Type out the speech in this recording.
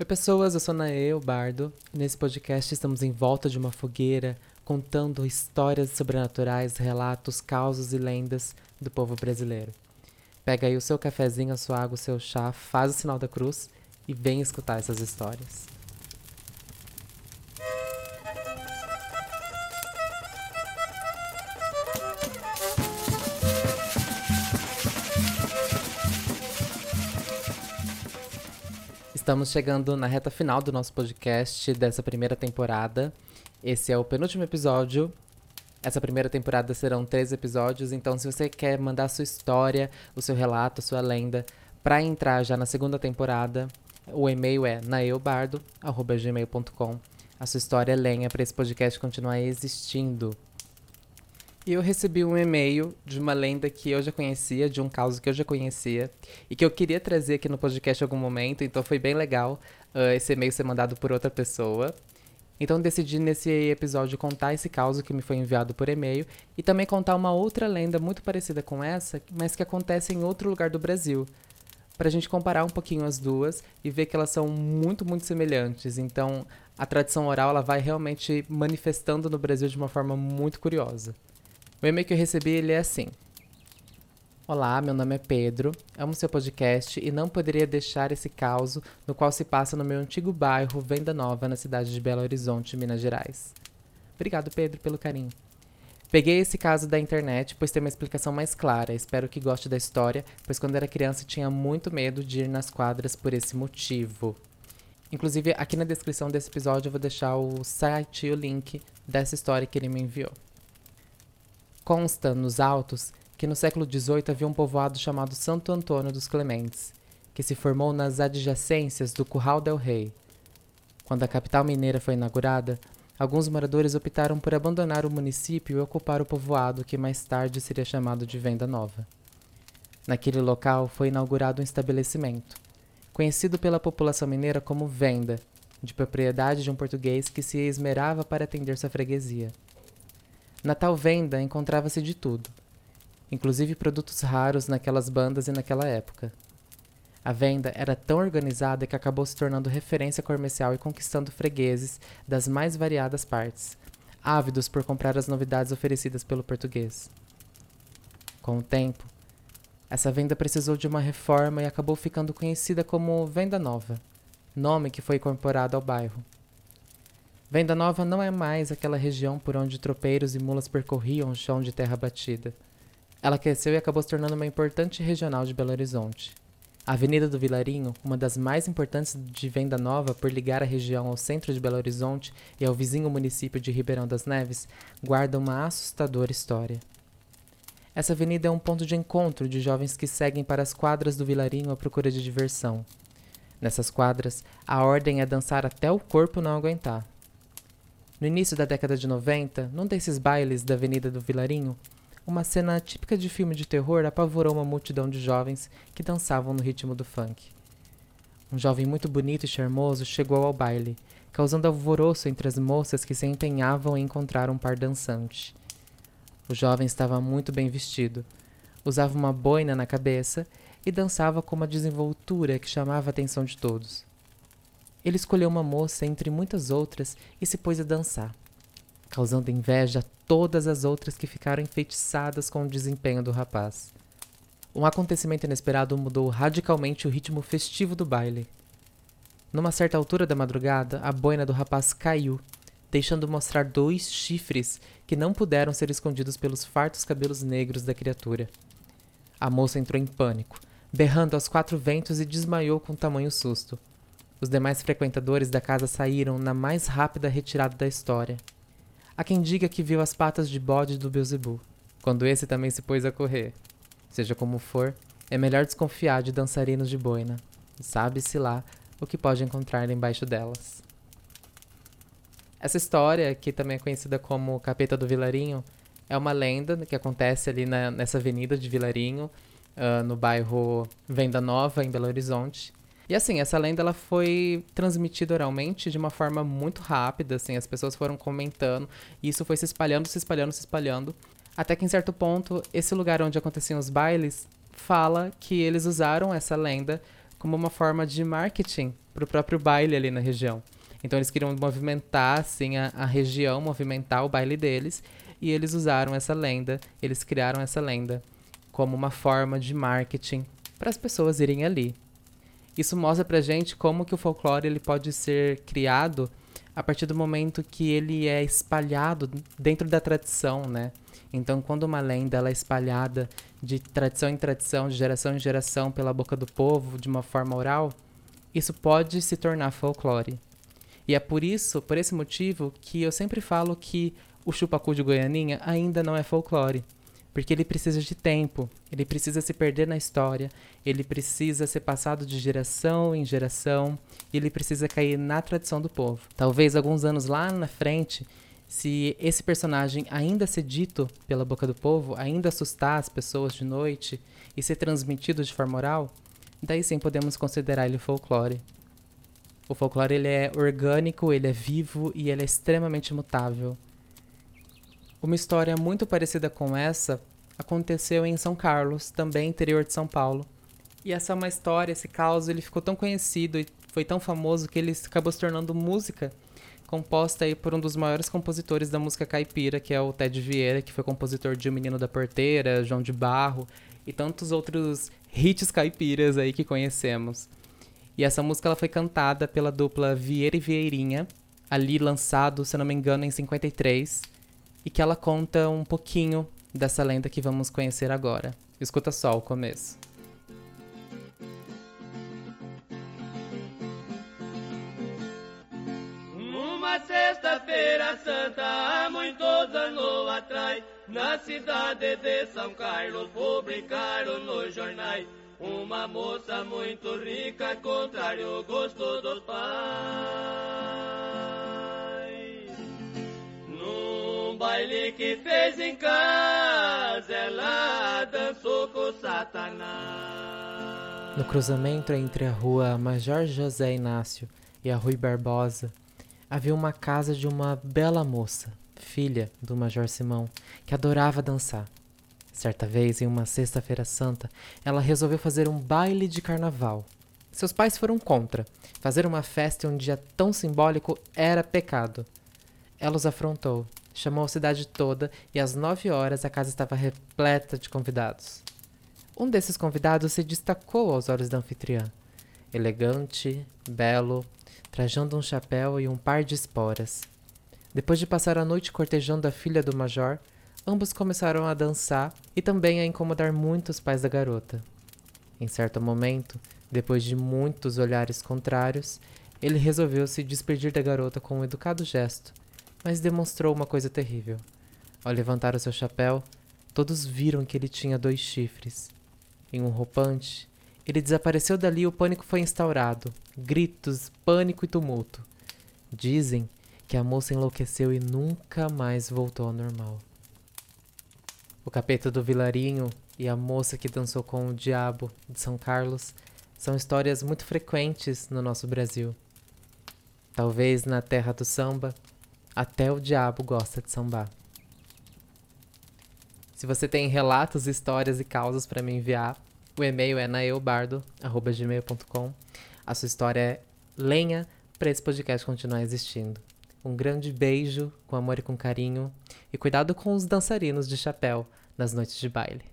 Oi, pessoas, eu sou Naê, o Bardo. Nesse podcast estamos em volta de uma fogueira, contando histórias sobrenaturais, relatos, causos e lendas do povo brasileiro. Pega aí o seu cafezinho, a sua água, o seu chá, faz o sinal da cruz e vem escutar essas histórias. Estamos chegando na reta final do nosso podcast dessa primeira temporada. Esse é o penúltimo episódio. Essa primeira temporada serão três episódios, então se você quer mandar a sua história, o seu relato, a sua lenda, para entrar já na segunda temporada, o e-mail é naeubardo.gmail.com. A sua história é lenha para esse podcast continuar existindo. E eu recebi um e-mail de uma lenda que eu já conhecia, de um caso que eu já conhecia, e que eu queria trazer aqui no podcast em algum momento, então foi bem legal uh, esse e-mail ser mandado por outra pessoa. Então decidi nesse episódio contar esse caso que me foi enviado por e-mail e também contar uma outra lenda muito parecida com essa, mas que acontece em outro lugar do Brasil. Pra gente comparar um pouquinho as duas e ver que elas são muito, muito semelhantes. Então, a tradição oral ela vai realmente manifestando no Brasil de uma forma muito curiosa. O e-mail que eu recebi ele é assim: Olá, meu nome é Pedro, amo seu podcast e não poderia deixar esse caos no qual se passa no meu antigo bairro Venda Nova, na cidade de Belo Horizonte, Minas Gerais. Obrigado, Pedro, pelo carinho. Peguei esse caso da internet, pois tem uma explicação mais clara. Espero que goste da história, pois quando era criança tinha muito medo de ir nas quadras por esse motivo. Inclusive, aqui na descrição desse episódio eu vou deixar o site e o link dessa história que ele me enviou. Consta nos autos que no século XVIII havia um povoado chamado Santo Antônio dos Clementes, que se formou nas adjacências do Curral del Rei. Quando a capital mineira foi inaugurada, alguns moradores optaram por abandonar o município e ocupar o povoado que mais tarde seria chamado de Venda Nova. Naquele local foi inaugurado um estabelecimento, conhecido pela população mineira como Venda, de propriedade de um português que se esmerava para atender sua freguesia. Na tal venda encontrava-se de tudo, inclusive produtos raros naquelas bandas e naquela época. A venda era tão organizada que acabou se tornando referência comercial e conquistando fregueses das mais variadas partes, ávidos por comprar as novidades oferecidas pelo português. Com o tempo, essa venda precisou de uma reforma e acabou ficando conhecida como Venda Nova, nome que foi incorporado ao bairro. Venda Nova não é mais aquela região por onde tropeiros e mulas percorriam o chão de terra batida. Ela cresceu e acabou se tornando uma importante regional de Belo Horizonte. A Avenida do Vilarinho, uma das mais importantes de Venda Nova por ligar a região ao centro de Belo Horizonte e ao vizinho município de Ribeirão das Neves, guarda uma assustadora história. Essa avenida é um ponto de encontro de jovens que seguem para as quadras do Vilarinho à procura de diversão. Nessas quadras, a ordem é dançar até o corpo não aguentar. No início da década de 90, num desses bailes da Avenida do Vilarinho, uma cena típica de filme de terror apavorou uma multidão de jovens que dançavam no ritmo do funk. Um jovem muito bonito e charmoso chegou ao baile, causando alvoroço entre as moças que se empenhavam em encontrar um par dançante. O jovem estava muito bem vestido, usava uma boina na cabeça e dançava com uma desenvoltura que chamava a atenção de todos. Ele escolheu uma moça entre muitas outras e se pôs a dançar, causando inveja a todas as outras que ficaram enfeitiçadas com o desempenho do rapaz. Um acontecimento inesperado mudou radicalmente o ritmo festivo do baile. Numa certa altura da madrugada, a boina do rapaz caiu, deixando mostrar dois chifres que não puderam ser escondidos pelos fartos cabelos negros da criatura. A moça entrou em pânico, berrando aos quatro ventos e desmaiou com tamanho susto. Os demais frequentadores da casa saíram na mais rápida retirada da história. Há quem diga que viu as patas de bode do Beelzebub, quando esse também se pôs a correr. Seja como for, é melhor desconfiar de dançarinos de boina. Sabe-se lá o que pode encontrar embaixo delas. Essa história, que também é conhecida como Capeta do Vilarinho, é uma lenda que acontece ali na, nessa avenida de Vilarinho, uh, no bairro Venda Nova, em Belo Horizonte. E assim, essa lenda ela foi transmitida oralmente de uma forma muito rápida, assim, as pessoas foram comentando, e isso foi se espalhando, se espalhando, se espalhando, até que em certo ponto, esse lugar onde aconteciam os bailes fala que eles usaram essa lenda como uma forma de marketing para o próprio baile ali na região. Então eles queriam movimentar assim a, a região, movimentar o baile deles, e eles usaram essa lenda, eles criaram essa lenda como uma forma de marketing para as pessoas irem ali. Isso mostra pra gente como que o folclore ele pode ser criado a partir do momento que ele é espalhado dentro da tradição, né? Então, quando uma lenda ela é espalhada de tradição em tradição, de geração em geração pela boca do povo, de uma forma oral, isso pode se tornar folclore. E é por isso, por esse motivo, que eu sempre falo que o chupacu de Goianinha ainda não é folclore. Porque ele precisa de tempo, ele precisa se perder na história, ele precisa ser passado de geração em geração, e ele precisa cair na tradição do povo. Talvez alguns anos lá na frente, se esse personagem ainda ser dito pela boca do povo, ainda assustar as pessoas de noite e ser transmitido de forma oral, daí sim podemos considerar ele folclore. O folclore ele é orgânico, ele é vivo e ele é extremamente mutável. Uma história muito parecida com essa aconteceu em São Carlos, também interior de São Paulo. E essa é uma história, esse caos, ele ficou tão conhecido e foi tão famoso que ele acabou se tornando música composta aí por um dos maiores compositores da música caipira, que é o Ted Vieira, que foi compositor de O Menino da Porteira, João de Barro e tantos outros hits caipiras aí que conhecemos. E essa música ela foi cantada pela dupla Vieira e Vieirinha, ali lançado, se não me engano, em 53, e que ela conta um pouquinho dessa lenda que vamos conhecer agora. Escuta só o começo. Uma sexta-feira santa, há muitos anos atrás, na cidade de São Carlos, publicaram nos jornais uma moça muito rica, contrário ao gosto dos pais. Que fez em casa, ela dançou com Satanás. No cruzamento entre a rua Major José Inácio e a Rui Barbosa, havia uma casa de uma bela moça, filha do Major Simão, que adorava dançar. Certa vez, em uma sexta-feira santa, ela resolveu fazer um baile de carnaval. Seus pais foram contra. Fazer uma festa em um dia tão simbólico era pecado. Ela os afrontou, chamou a cidade toda e às nove horas a casa estava repleta de convidados. Um desses convidados se destacou aos olhos da anfitriã. Elegante, belo, trajando um chapéu e um par de esporas. Depois de passar a noite cortejando a filha do major, ambos começaram a dançar e também a incomodar muito os pais da garota. Em certo momento, depois de muitos olhares contrários, ele resolveu se despedir da garota com um educado gesto, mas demonstrou uma coisa terrível. Ao levantar o seu chapéu, todos viram que ele tinha dois chifres. Em um roupante, ele desapareceu dali e o pânico foi instaurado. Gritos, pânico e tumulto. Dizem que a moça enlouqueceu e nunca mais voltou ao normal. O capeta do vilarinho e a moça que dançou com o diabo de São Carlos são histórias muito frequentes no nosso Brasil. Talvez na terra do samba, até o diabo gosta de sambar. Se você tem relatos, histórias e causas para me enviar, o e-mail é naeubardo.gmail.com. A sua história é lenha para esse podcast continuar existindo. Um grande beijo, com amor e com carinho, e cuidado com os dançarinos de chapéu nas noites de baile.